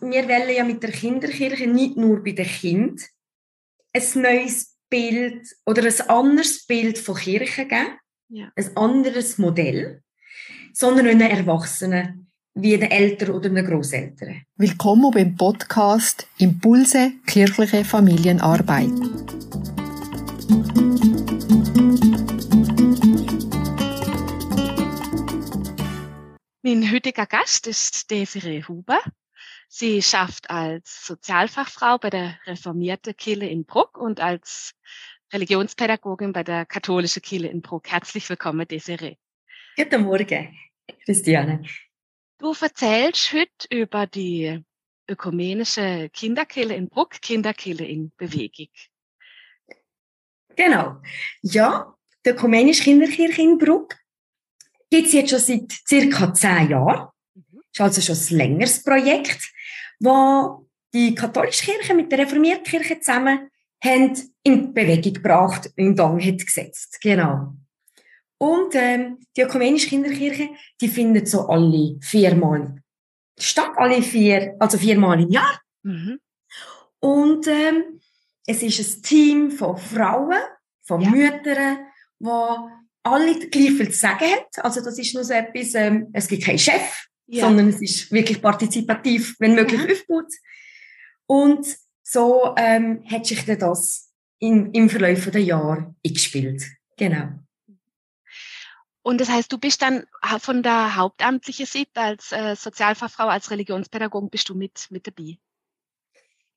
wir wollen ja mit der Kinderkirche nicht nur bei den Kindern ein neues Bild oder ein anderes Bild von Kirche geben, ja. ein anderes Modell, sondern einen Erwachsenen wie den Eltern oder den Großeltern. Willkommen beim Podcast Impulse kirchliche Familienarbeit. Mein heutiger Gast ist Desiree Huber. Sie schafft als Sozialfachfrau bei der reformierten Kille in Bruck und als Religionspädagogin bei der katholischen Kille in Bruck. Herzlich willkommen, Desiree. Guten Morgen, Christiane. Du erzählst heute über die ökumenische Kinderkille in Bruck, Kinderkille in Bewegung. Genau. Ja, die ökumenische Kinderkirche in Bruck gibt es jetzt schon seit circa zehn Jahren. Mhm. Ist also schon ein längeres Projekt wo die katholische Kirche mit der reformierten Kirche zusammen haben in Bewegung gebracht, in Gang hat gesetzt. Genau. Und ähm, die ökumenische Kinderkirche, die findet so alle viermal statt, alle vier, also viermal im Jahr. Mhm. Und ähm, es ist ein Team von Frauen, von ja. Müttern, die alle gleich viel zu sagen haben. Also das ist nur so etwas, ähm, es gibt keinen Chef, ja. sondern es ist wirklich partizipativ, wenn möglich, ja. aufgebaut. Und so ähm, hat sich dann das in, im Verlauf der Jahre eingespielt. Genau. Und das heißt, du bist dann von der hauptamtlichen Seite als äh, Sozialfachfrau, als Religionspädagogin, bist du mit, mit dabei?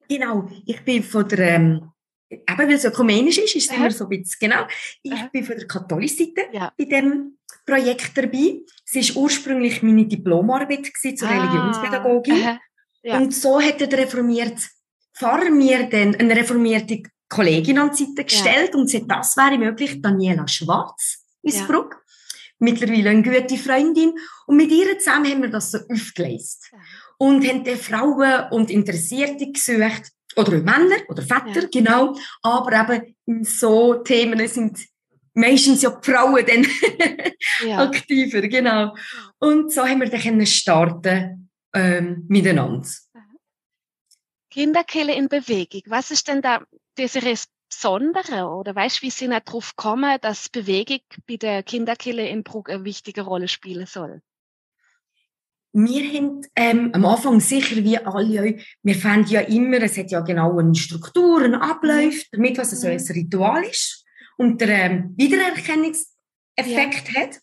Genau, ich bin von der, ähm, eben weil es ökumenisch ist, ist es immer so ein bisschen, genau, ich Aha. bin von der katholischen Seite ja. bei dem Projekt dabei. Es war ursprünglich meine Diplomarbeit zur ah, Religionspädagogin. Ja. Und so hat der reformierte Pfarrer mir dann eine reformierte Kollegin an die Seite gestellt ja. und gesagt, das wäre möglich, Daniela Schwarz aus ja. Mittlerweile eine gute Freundin. Und mit ihr zusammen haben wir das so aufgelesen. Ja. Und haben dann Frauen und Interessierte gesucht, oder Männer oder Väter, genau. Aber eben so Themen sind meistens ja die Frauen dann ja. aktiver, genau. Und so haben wir dann starten ähm, miteinander. Kinderkille in Bewegung. Was ist denn da dieses Besondere? Oder weißt du, wie Sie darauf kommen, dass Bewegung bei der Kinderkille in Brugg eine wichtige Rolle spielen soll? Wir haben ähm, am Anfang sicher wie alle, wir fanden ja immer, es hat ja genau eine Struktur, einen Ablauf, damit was es so ein Ritual ist und der ähm, Wiedererkennungseffekt ja. hat.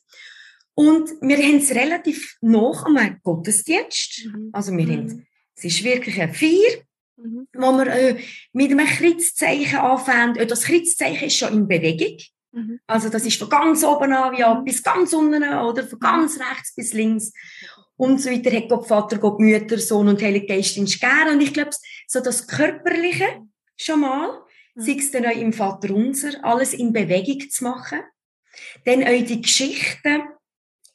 Und wir haben es relativ noch am Gottesdienst. Mhm. Also wir mhm. haben, es ist wirklich ein Feier, mhm. wo wir äh, mit einem Kreuzzeichen anfangen. Äh, das Kreuzzeichen ist schon in Bewegung. Mhm. Also das ist von ganz oben an wie ab bis ganz unten oder von ganz rechts bis links und so weiter. Hat Gott Vater, Gott Mütter, Sohn und Heilige Geist in Gern. Und ich glaube, so das Körperliche schon mal sei es dann auch im Vater unser, alles in Bewegung zu machen. Dann auch die Geschichten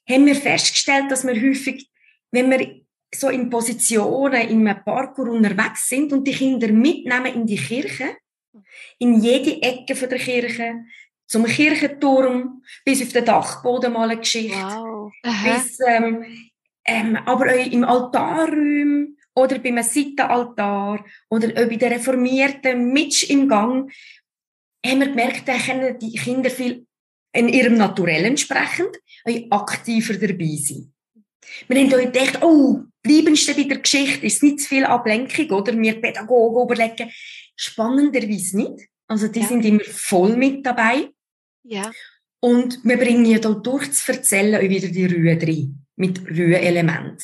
haben wir festgestellt, dass wir häufig, wenn wir so in Positionen in einem Parkour unterwegs sind und die Kinder mitnehmen in die Kirche, in jede Ecke von der Kirche, zum Kirchenturm, bis auf den Dachboden mal eine Geschichte, wow. bis, ähm, ähm, aber auch im Altarraum, oder beim Seitenaltar oder bei den Reformierten mit im Gang, haben wir gemerkt, da können die Kinder viel in ihrem Naturell entsprechend aktiver dabei sein. Wir haben euch gedacht, oh, bleibendst du bei der Geschichte, ist nicht zu viel Ablenkung, oder? Wir Pädagogen überlegen, spannenderweise nicht. Also, die ja. sind immer voll mit dabei. Ja. Und wir bringen ja da durch zu erzählen wieder die Rühe drin, mit Rühe-Elementen.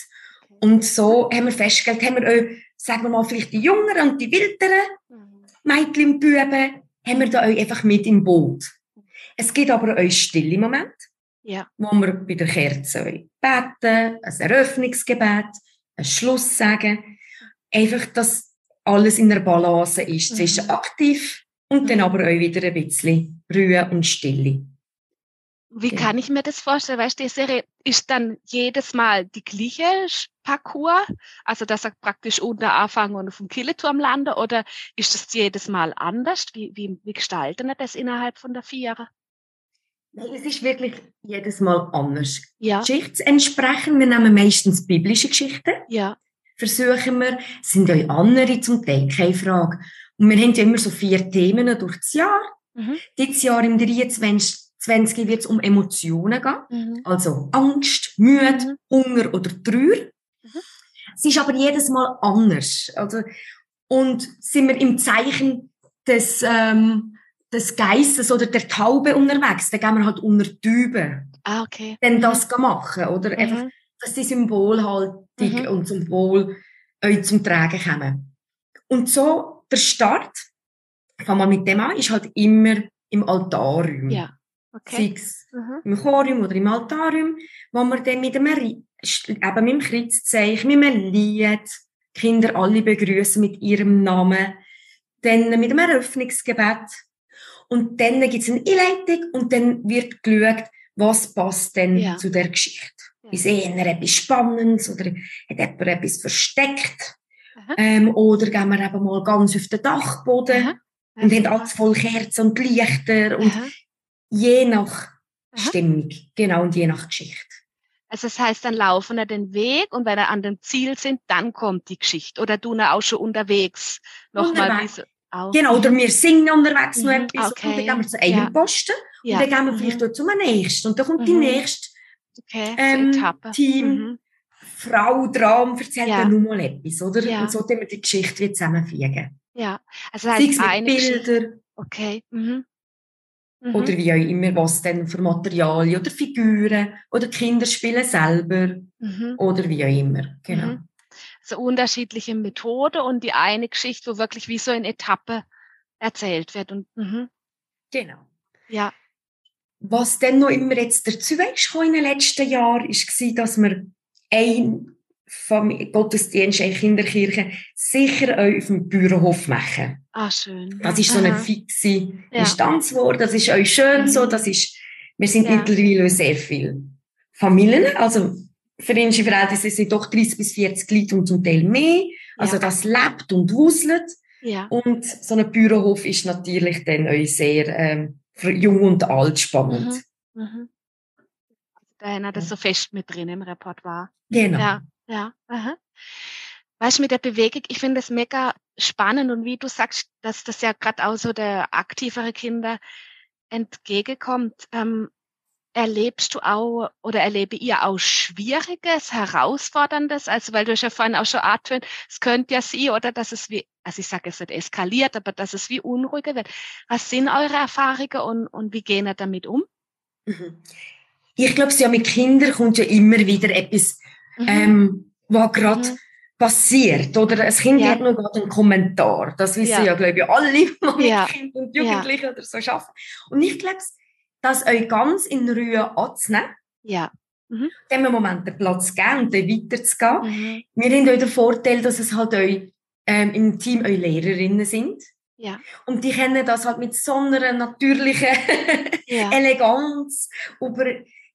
Und so haben wir festgestellt, haben wir auch, sagen wir mal, vielleicht die Jüngeren und die Wilderen mhm. Mädchen und Buben, haben wir da auch einfach mit im Boot. Es gibt aber auch stille Momente, ja. wo wir bei der Kerze beten, ein Eröffnungsgebet, ein Schluss sagen. Einfach, dass alles in der Balance ist. Mhm. Zwischen aktiv und dann mhm. aber auch wieder ein bisschen Ruhe und Stille. Wie genau. kann ich mir das vorstellen? Weißt du, die Serie ist dann jedes Mal die gleiche Parcours, also dass er praktisch unter Anfang und auf dem Killeturm landet, oder ist das jedes Mal anders? Wie, wie, wie gestalten wir das innerhalb von der vier Nein, es ist wirklich jedes Mal anders. Ja. Geschichtsentsprechend, wir nehmen meistens biblische Geschichten. Ja. versuchen wir. Es sind auch andere zum Teil, keine Frage. Und wir haben ja immer so vier Themen durch das Jahr. Mhm. Dieses Jahr im 23. 20 wird es um Emotionen gehen. Mhm. Also Angst, Mühe, mhm. Hunger oder Trauer. Mhm. Es ist aber jedes Mal anders. Also, und sind wir im Zeichen des, ähm, des Geistes oder der Taube unterwegs, dann gehen wir halt unter die Übe. Ah, okay. Dann das machen, oder? Mhm. Einfach, dass die Symbolhaltung mhm. und Symbol euch zum Tragen kommen. Und so, der Start, fangen wir mit dem an, ist halt immer im Altarraum. Ja. Okay. Sei es mhm. im Chorium oder im Altarium, wo wir dann mit einem, eben mit dem Kreuzzeichen, mit einem Lied, die Kinder alle begrüßen mit ihrem Namen, dann mit einem Eröffnungsgebet und dann gibt es eine Einleitung und dann wird geschaut, was passt denn ja. zu der Geschichte. Ja. Ist eher etwas Spannendes oder hat jemand etwas versteckt? Ähm, oder gehen wir eben mal ganz auf den Dachboden Aha. und haben alles voll Kerzen und Lichter und Aha. Je nach Aha. Stimmung, genau, und je nach Geschichte. Also das heißt, dann laufen wir den Weg und wenn wir an dem Ziel sind, dann kommt die Geschichte. Oder du auch schon unterwegs nochmal diese. Auch. Genau, oder wir singen unterwegs mhm, noch etwas okay. und dann gehen wir zu einem ja. Posten ja. und dann gehen wir vielleicht mhm. zum nächsten und dann kommt mhm. die nächste okay. ähm, Team, mhm. Frau dran, erzählt ja. dann nur mal etwas, oder? Ja. Und so können wir die Geschichte wieder zusammenfügen. Ja, also das heißt Bilder. Okay. Mhm. Mhm. Oder wie auch immer, was denn für Materialien oder Figuren oder Kinder spielen selber mhm. oder wie auch immer. Genau. Mhm. So unterschiedliche Methoden und die eine Geschichte, wo wirklich wie so in Etappe erzählt wird. Und, mhm. Genau. Ja. Was dann noch immer jetzt dazu ist in den letzten Jahren, war, dass wir ein Gottesdienst in Kinderkirche sicher auch auf dem Bauernhof machen. Ah, schön. Das ist so eine fixe ja. Instanz geworden. Das ist euch schön mhm. so. Das ist, wir sind ja. mittlerweile sehr viele Familien. Also, für unsere Verhältnisse sind doch 30 bis 40 Leute und zum Teil mehr. Also, ja. das lebt und wuselt. Ja. Und so ein Bauernhof ist natürlich dann euch sehr, ähm, für jung und alt spannend. Mhm. Mhm. Da haben wir das so fest mit drin im Repertoire. Genau. Ja, ja. Aha. Weißt du, mit der Bewegung, ich finde das mega spannend und wie du sagst, dass das ja gerade auch so der aktivere Kinder entgegenkommt. Ähm, erlebst du auch oder erlebe ihr auch Schwieriges, Herausforderndes? Also, weil du ja vorhin auch schon atmen, es könnte ja sie oder dass es wie, also ich sage es nicht eskaliert, aber dass es wie unruhiger wird. Was sind eure Erfahrungen und, und wie gehen ihr damit um? Mhm. Ich glaube, ja, mit Kindern kommt ja immer wieder etwas. Ähm, was gerade mhm passiert. Oder ein Kind ja. hat nur gerade einen Kommentar. Das wissen ja, ja glaube ich, alle, die mit ja. Kindern und Jugendlichen ja. oder so arbeiten. Und ich glaube, das euch ganz in Ruhe anzunehmen. Ja. Mhm. Dem Moment den Platz geben und dann weiterzugehen. Mhm. Wir haben euch den Vorteil, dass es halt euch ähm, im Team eure Lehrerinnen sind. Ja. Und die kennen das halt mit so einer natürlichen ja. Eleganz über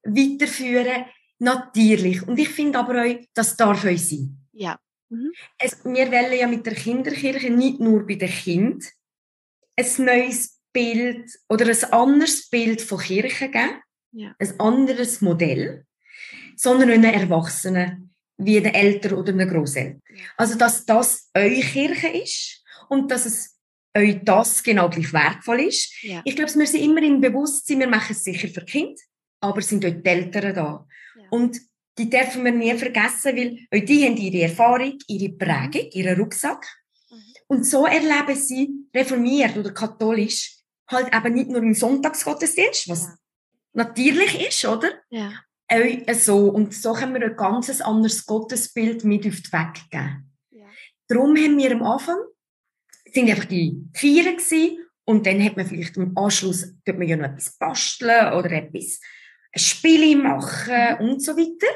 weiterführen. Natürlich. Und ich finde aber euch, das darf euch sein. Ja. Mhm. Es, wir wollen ja mit der Kinderkirche nicht nur bei den Kindern ein neues Bild oder ein anderes Bild von Kirche geben, ja. ein anderes Modell, sondern einen Erwachsenen, wie den Eltern oder den Großeltern. Also, dass das eure Kirche ist und dass es euch das genau gleich wertvoll ist. Ja. Ich glaube, wir sind immer im Bewusstsein, wir machen es sicher für Kind, aber sind euch die Eltern da. Und die dürfen wir nie vergessen, weil die haben ihre Erfahrung, ihre Prägung, ihren Rucksack. Mhm. Und so erleben sie reformiert oder katholisch halt eben nicht nur im Sonntagsgottesdienst, was ja. natürlich ist, oder? Ja. Äh, so. Und so können wir ein ganz anderes Gottesbild mit auf den Weg geben. Ja. Darum haben wir am Anfang, sind einfach die Vieren gewesen, und dann hat man vielleicht im Anschluss, tut man ja noch etwas basteln oder etwas Spiele machen und so weiter,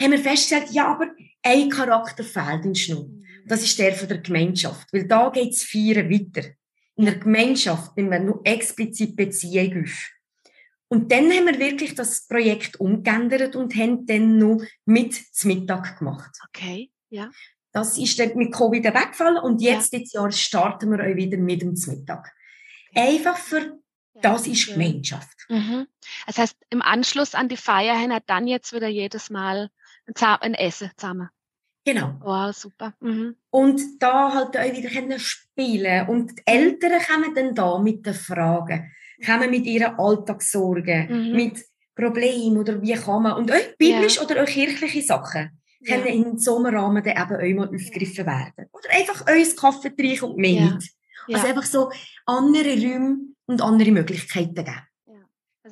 haben wir festgestellt, ja, aber ein Charakter fehlt in Schnur. Mhm. Das ist der von der Gemeinschaft. Weil da geht es Feiern weiter. In der Gemeinschaft nehmen wir nur explizit Beziehung auf. Und dann haben wir wirklich das Projekt umgeändert und haben dann noch mit zum Mittag gemacht. Okay, ja. Das ist dann mit Covid weggefallen und jetzt, ja. dieses Jahr, starten wir euch wieder mit dem Mittag. Einfach für das ist Gemeinschaft. Mhm. Das heißt, im Anschluss an die Feier haben wir dann jetzt wieder jedes Mal ein Essen zusammen. Genau. Wow, super. Mhm. Und da halt auch wieder können spielen Und die Eltern kommen dann da mit den Fragen, kommen mit ihren Alltagssorgen, Mhm. mit Problemen oder wie kann man, und auch biblisch Ja. oder auch kirchliche Sachen Ja. können in so einem Rahmen dann eben auch mal aufgegriffen werden. Oder einfach uns Kaffee trinken und Ja. nicht. Ja. Also einfach so andere Räume und andere Möglichkeiten geben.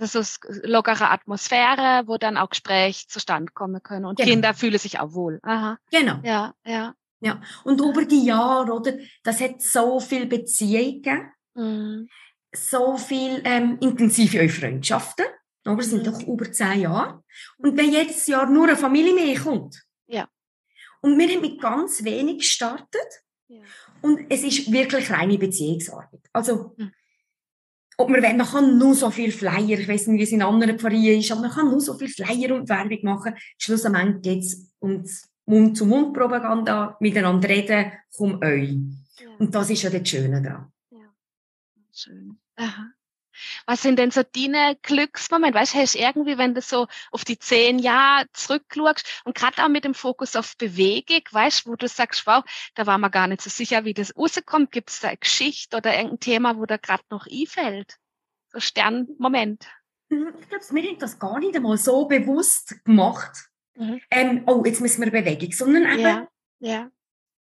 Also so lockere Atmosphäre, wo dann auch Gespräche zustande kommen können. Und Genau. Kinder fühlen sich auch wohl. Aha. Genau. Ja, ja. Ja. Und über die Jahre, oder, das hat so viel Beziehungen gegeben, Mhm. so viel ähm, intensive Freundschaften. Aber es sind Mhm. doch über zehn Jahre. Und wenn jedes Jahr nur eine Familie mehr kommt. Ja. Und wir haben mit ganz wenig gestartet. Ja. Und es ist wirklich reine Beziehungsarbeit. Also, Mhm. Ob man, will, man kann nur so viel Flyer, ich weiß nicht, wie es in anderen Pfarreien ist, aber man kann nur so viel Flyer und Werbung machen. Schlussendlich geht es um Mund-zu-Mund-Propaganda, miteinander reden, komm euch. Ja. Und das ist ja das Schöne daran. Schön. Aha. Was sind denn so deine Glücksmomente? Weißt du, hast irgendwie, wenn du so auf die zehn Jahre zurückschaust und gerade auch mit dem Fokus auf Bewegung, weißt du, wo du sagst, wow, da war man gar nicht so sicher, wie das rauskommt. Gibt es da eine Geschichte oder irgendein Thema, wo da gerade noch einfällt? So Sternmoment. Mhm, Ich glaube, wir haben das gar nicht einmal so bewusst gemacht. Mhm. Ähm, oh, jetzt müssen wir Bewegung, sondern eben, Ja, ja,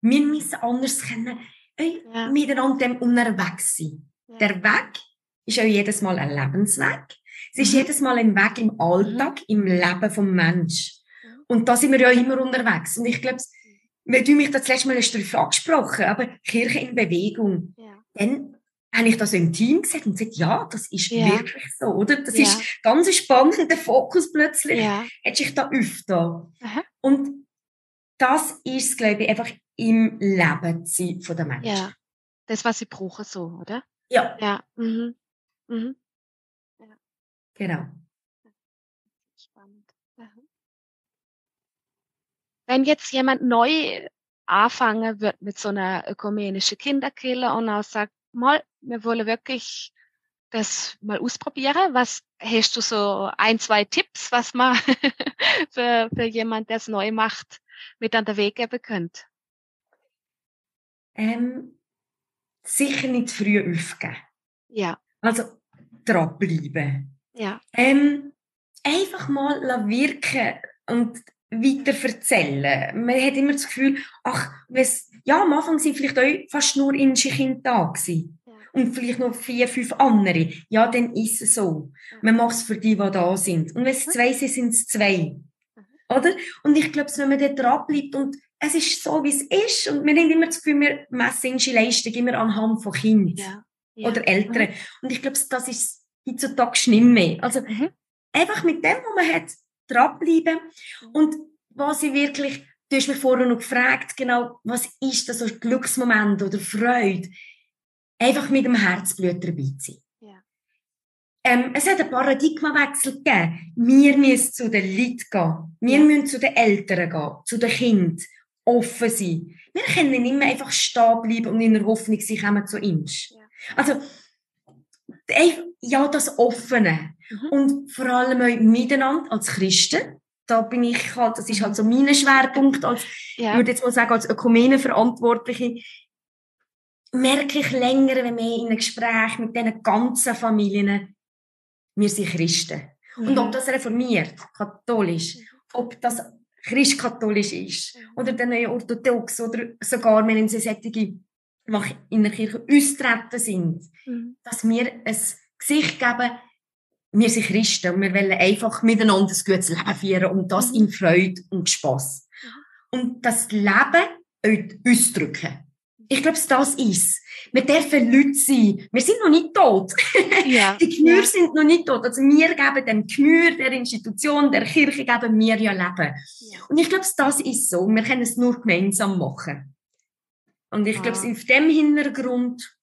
wir müssen anders können, äh, Ja. miteinander dem unterwegs sein. Der Weg ist auch jedes Mal ein Lebensweg. Es ist Mhm. jedes Mal ein Weg im Alltag, im Leben vom Mensch. Mhm. Und da sind wir ja immer unterwegs. Und ich glaube, weil du mich das letzte Mal hast darauf angesprochen, aber Kirche in Bewegung, ja. dann habe ich das im Team gesagt und gesagt, ja, das ist Ja. wirklich so, oder? Das Ja. ist ganz ein spannender Fokus plötzlich. ja. Hat sich da öfter. Aha. Und das ist, glaube ich, einfach im Leben von der Menschen. Ja. Das, was sie brauchen, so, oder? ja Ja. Mhm. Mhm. genau. Spannend. Wenn jetzt jemand neu anfangen wird mit so einer ökumenischen Kinderkille und auch sagt, mal, wir wollen wirklich das mal ausprobieren. Was hast du so ein, zwei Tipps, was man für, für jemand, der es neu macht, mit an der Weg geben könnte? Ähm, sicher nicht früh aufgeben. Ja, Also dranbleiben. ja, Ähm, einfach mal wirken und weiter erzählen. Man hat immer das Gefühl, ach, ja, am Anfang sind vielleicht auch fast nur indische Kinder da gewesen. Ja. Und vielleicht noch vier, fünf andere. Ja, dann ist es so. Man macht es für die, die da sind. Und wenn es zwei sind, sind es zwei. Oder? Und ich glaube, wenn man dort dranbleibt und es ist so, wie es ist, und wir haben immer das Gefühl, wir messen unsere Leistung immer anhand von Kindern ja. Ja. oder Eltern. Und ich glaube, das ist heutzutage nicht mehr. Also, Mhm. einfach mit dem, was man hat, dranbleiben. Und was ich wirklich, du hast mich vorher noch gefragt, genau, was ist das so ein Glücksmoment oder Freude? Einfach mit dem Herzblut dabei zu sein. Ja. Ähm, es hat einen Paradigmawechsel gegeben. Wir müssen zu den Leuten gehen. Wir Ja. müssen zu den Eltern gehen, zu den Kindern. Offen sein. Wir können nicht mehr einfach stehen bleiben und in der Hoffnung, sie kommen zu uns. Ja. Also, ja, das Offene. Mhm. Und vor allem auch miteinander als Christen. Da bin ich halt, das ist halt so mein Schwerpunkt als, ich Ja. würde jetzt mal sagen, als Ökumene-Verantwortliche, merke ich länger, wenn wir in einem Gespräch mit diesen ganzen Familien, wir sind Christen. Und ob Mhm. das reformiert, katholisch, ob das christkatholisch ist, oder dann orthodox, oder sogar, wenn sie solche, die in der Kirche austreten sind, Mhm. dass wir ein Gesicht geben, wir sind Christen und wir wollen einfach miteinander ein gutes Leben führen und das Mhm. in Freude und Spass. Und das Leben ausdrücken. Ich glaube, das ist Wir dürfen Leute sein. Wir sind noch nicht tot. Ja. Die Gemüter ja. sind noch nicht tot. Also wir geben dem Gemüter der Institution, der Kirche, geben wir ja Leben. Ja. Und ich glaube, das ist so. Wir können es nur gemeinsam machen. Und ich glaube, Ah. auf dem Hintergrund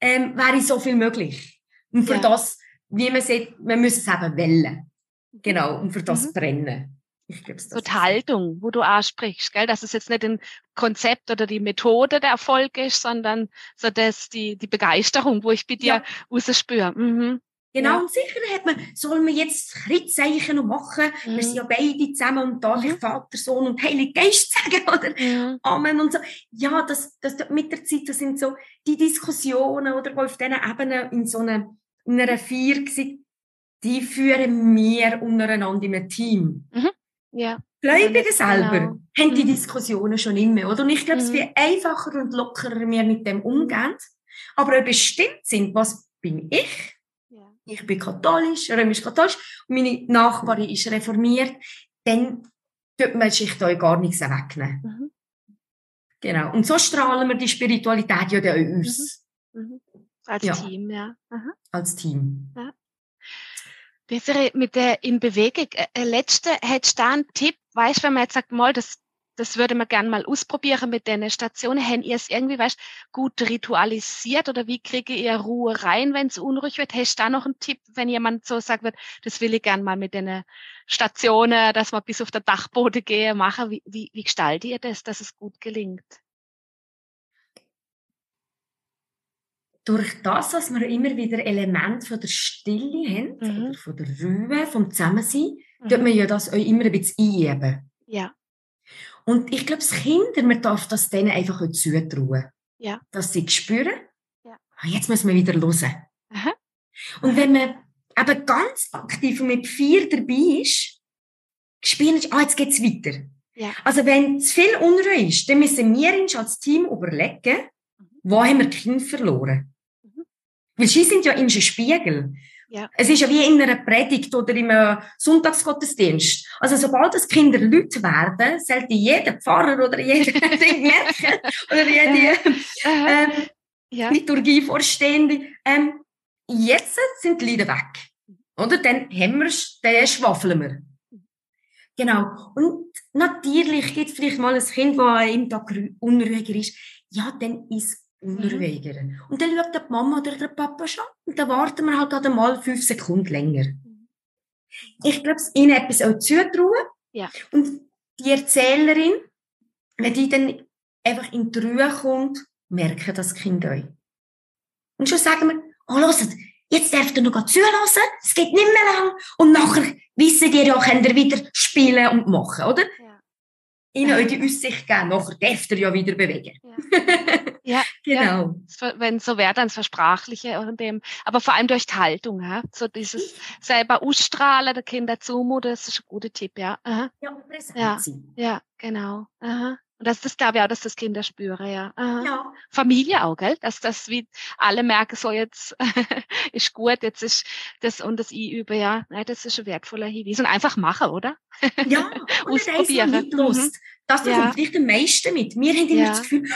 ähm, wäre so viel möglich. Und für Ja. das, wie man sieht, wir müssen es eben wählen. Genau, und für das Mhm. brennen. Ich glaube, das So die Haltung, wo du ansprichst, gell? Dass es jetzt nicht ein Konzept oder die Methode der Erfolg ist, sondern so das, die, die Begeisterung, wo ich bei dir Ja. rausspüre. Mhm. Genau, Ja. und sicher hat man, soll man jetzt Kritzzeichen noch machen? Wir Mhm. sind ja beide zusammen und darf ich Mhm. Vater, Sohn und Heilig Geist sagen, oder? Mhm. Amen und so. Ja, das, das mit der Zeit, das sind so die Diskussionen, oder, die auf diesen Ebenen in so einer, in einer Vier waren, die führen wir untereinander in einem Team. Ja. Gläubige selber genau. haben die Mhm. Diskussionen schon immer, oder? Und ich glaube, es Mhm. wird einfacher und lockerer wir mit dem umgehen. Aber ob bestimmt sind, was bin ich? Ja. Ich bin katholisch, römisch-katholisch, meine Nachbarin ist reformiert, dann tut man sich da gar nichts wegnehmen. Mhm. Genau. Und so strahlen wir die Spiritualität ja dann auch aus, Mhm. Als Ja. Team, ja. Aha. als Team. Desiree, mit der in Bewegung, äh, äh, letzte, hättest du da einen Tipp, weißt, wenn man jetzt sagt, mal, das, das würde man gerne mal ausprobieren mit den Stationen, hätten ihr es irgendwie, weißt, gut ritualisiert oder wie kriege ihr Ruhe rein, wenn es unruhig wird? Hast du da noch einen Tipp, wenn jemand so sagt wird, das will ich gerne mal mit den Stationen, dass man bis auf den Dachboden gehe, machen, wie, wie, wie gestaltet ihr das, dass es gut gelingt? Durch das, dass wir immer wieder Elemente von der Stille haben, Mhm. oder von der Ruhe, vom Zusammensein, tut man ja das auch immer ein bisschen einüben. Ja, Und ich glaube, das Kinder, man darf das denen einfach auch zutrauen. Ja. Dass sie spüren, Ja. ah, jetzt müssen wir wieder hören. Aha. Und wenn man eben ganz aktiv und mit vier dabei ist, spielen, ah, jetzt geht's weiter. Ja. Also wenn zu viel Unruhe ist, dann müssen wir uns als Team überlegen, wo haben wir die Kinder verloren? Mhm. Weil sie sind ja in einem Spiegel. Ja. Es ist ja wie in einer Predigt oder im äh, Sonntagsgottesdienst. Also sobald das Kinder Leute werden, sollte jeder Pfarrer oder jeder Ding merken oder jede ähm, ja, Liturgievorstehende, ähm, jetzt sind die Lieder weg. Oder? Dann haben wir's, dann schwafeln wir. Genau. Und natürlich gibt es vielleicht mal ein Kind, das im Tag unruhiger ist. Ja, dann ist es unruhiger. Und dann schaut die Mama oder der Papa schon. Und dann warten wir halt gerade mal fünf Sekunden länger. Ich glaube, es ihnen etwas auch zutrauen. Ja. Und die Erzählerin, wenn die dann einfach in die Ruhe kommt, merken das Kind euch. Und schon sagen wir, oh, hört, jetzt dürft ihr noch zulassen, es geht nicht mehr lang. Und nachher wissen ihr ja, könnt ihr wieder spielen und machen, oder? Ja. Ihnen euch die Aussicht geben, nachher dürft ihr ja wieder bewegen. Ja, genau. wenn so wäre, dann das Versprachliche und dem, aber vor allem durch die Haltung, ja? so dieses selber ausstrahlen, der Kinder zumuten, das ist ein guter Tipp, ja. Aha. Ja, Ja. Ja, genau. Aha. Und das, das glaube ich auch, dass das Kinder spüren, ja. Aha. Ja. Familie auch, gell? Dass das wie alle merken, so jetzt ist gut, jetzt ist das und das einüben, ja. Nein, das ist ein wertvoller Hinweis. Und einfach machen, oder? Ja, und nicht eins Ausprobieren. nicht los. Das Ja. bekommt vielleicht am meisten mit. Wir haben immer Ja. das Gefühl,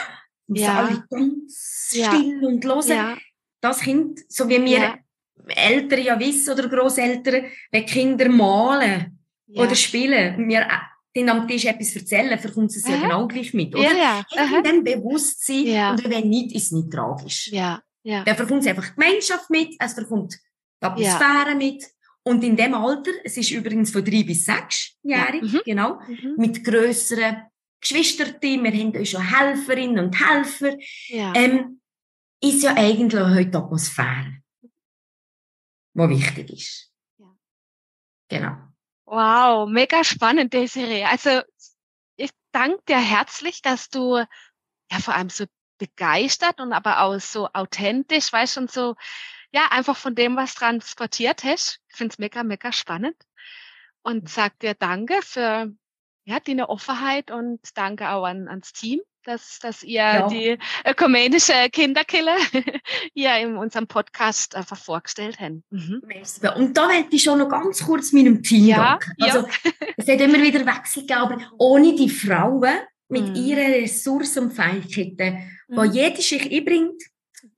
sind Ja. alle ganz Ja. still und hören. Ja, Das Kind, so wie wir Ja. Eltern ja wissen oder Grosseltern, wenn Kinder malen ja. oder spielen und wir äh, denen am Tisch etwas erzählen, verkommt es ja genau gleich mit, ja, oder? ja. Aha. in dem Bewusstsein Ja. und wenn nicht, ist es nicht tragisch. Ja, ja. Dann verkommt es einfach die Gemeinschaft mit, es verkommt die Atmosphäre mit und in dem Alter, es ist übrigens von drei bis sechsjährig, Ja. Mhm. genau, Mhm. mit grösseren Geschwistern, wir haben auch schon Helferinnen und Helfer, Ja. ähm, ist ja eigentlich heute die Atmosphäre, die wichtig ist. Ja. Genau. Wow, mega spannend, Desiree. Also ich danke dir herzlich, dass du ja vor allem so begeistert und aber auch so authentisch, weißt und so, ja, einfach von dem, was transportiert hast. Ich finde es mega, mega spannend. Und sag dir danke für ja, deine Offenheit und danke auch an, ans Team, dass, dass ihr Ja. die ökumenische Kinderkille hier in unserem Podcast einfach vorgestellt habt. Mhm. Und da möchte ich schon noch ganz kurz meinem Team Ja, danken. ja. Also, es hat immer wieder Wechsel gegeben, aber ohne die Frauen mit Mhm. ihren Ressourcen und Fähigkeiten, die Mhm. jede sich einbringt,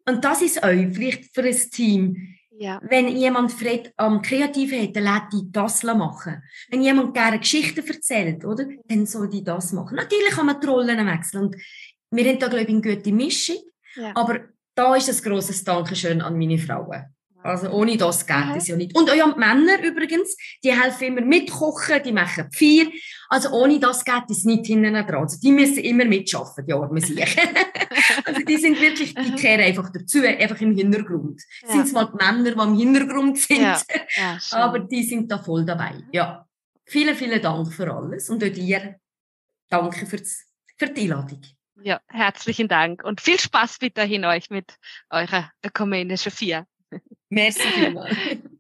und das ist euch, vielleicht für ein Team, Ja, wenn jemand Fred am Kreativen hat, dann lässt die das machen. Wenn jemand gerne Geschichten erzählt, oder, dann soll die das machen. Natürlich kann man die Rollen wechseln. Und wir haben da, glaube ich, eine gute Mischung. ja. Aber da ist ein grosses Dankeschön an meine Frauen. Also ohne das geht es ja nicht. Und auch an die Männer übrigens, die helfen immer mitkochen, die machen Feier. Also ohne das geht es nicht hinten dran. Also die müssen immer mitschaffen, die armen sich. Also die sind wirklich, die kehren einfach dazu, einfach im Hintergrund. Ja. Sind es mal die Männer, die im Hintergrund sind, ja. Ja, aber die sind da voll dabei. Ja. Vielen, vielen Dank für alles und auch dir danke für's, für die Einladung. Ja, herzlichen Dank und viel Spaß weiterhin euch mit eurer ökumenischen Vier. Merci vielmals.